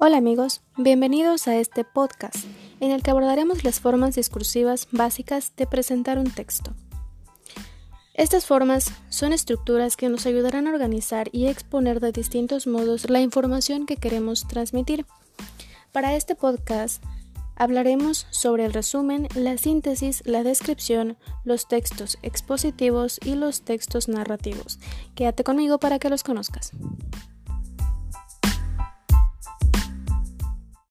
Hola amigos, bienvenidos a este podcast en el que abordaremos las formas discursivas básicas de presentar un texto. Estas formas son estructuras que nos ayudarán a organizar y exponer de distintos modos la información que queremos transmitir. Para este podcast hablaremos sobre el resumen, la síntesis, la descripción, los textos expositivos y los textos narrativos. Quédate conmigo para que los conozcas.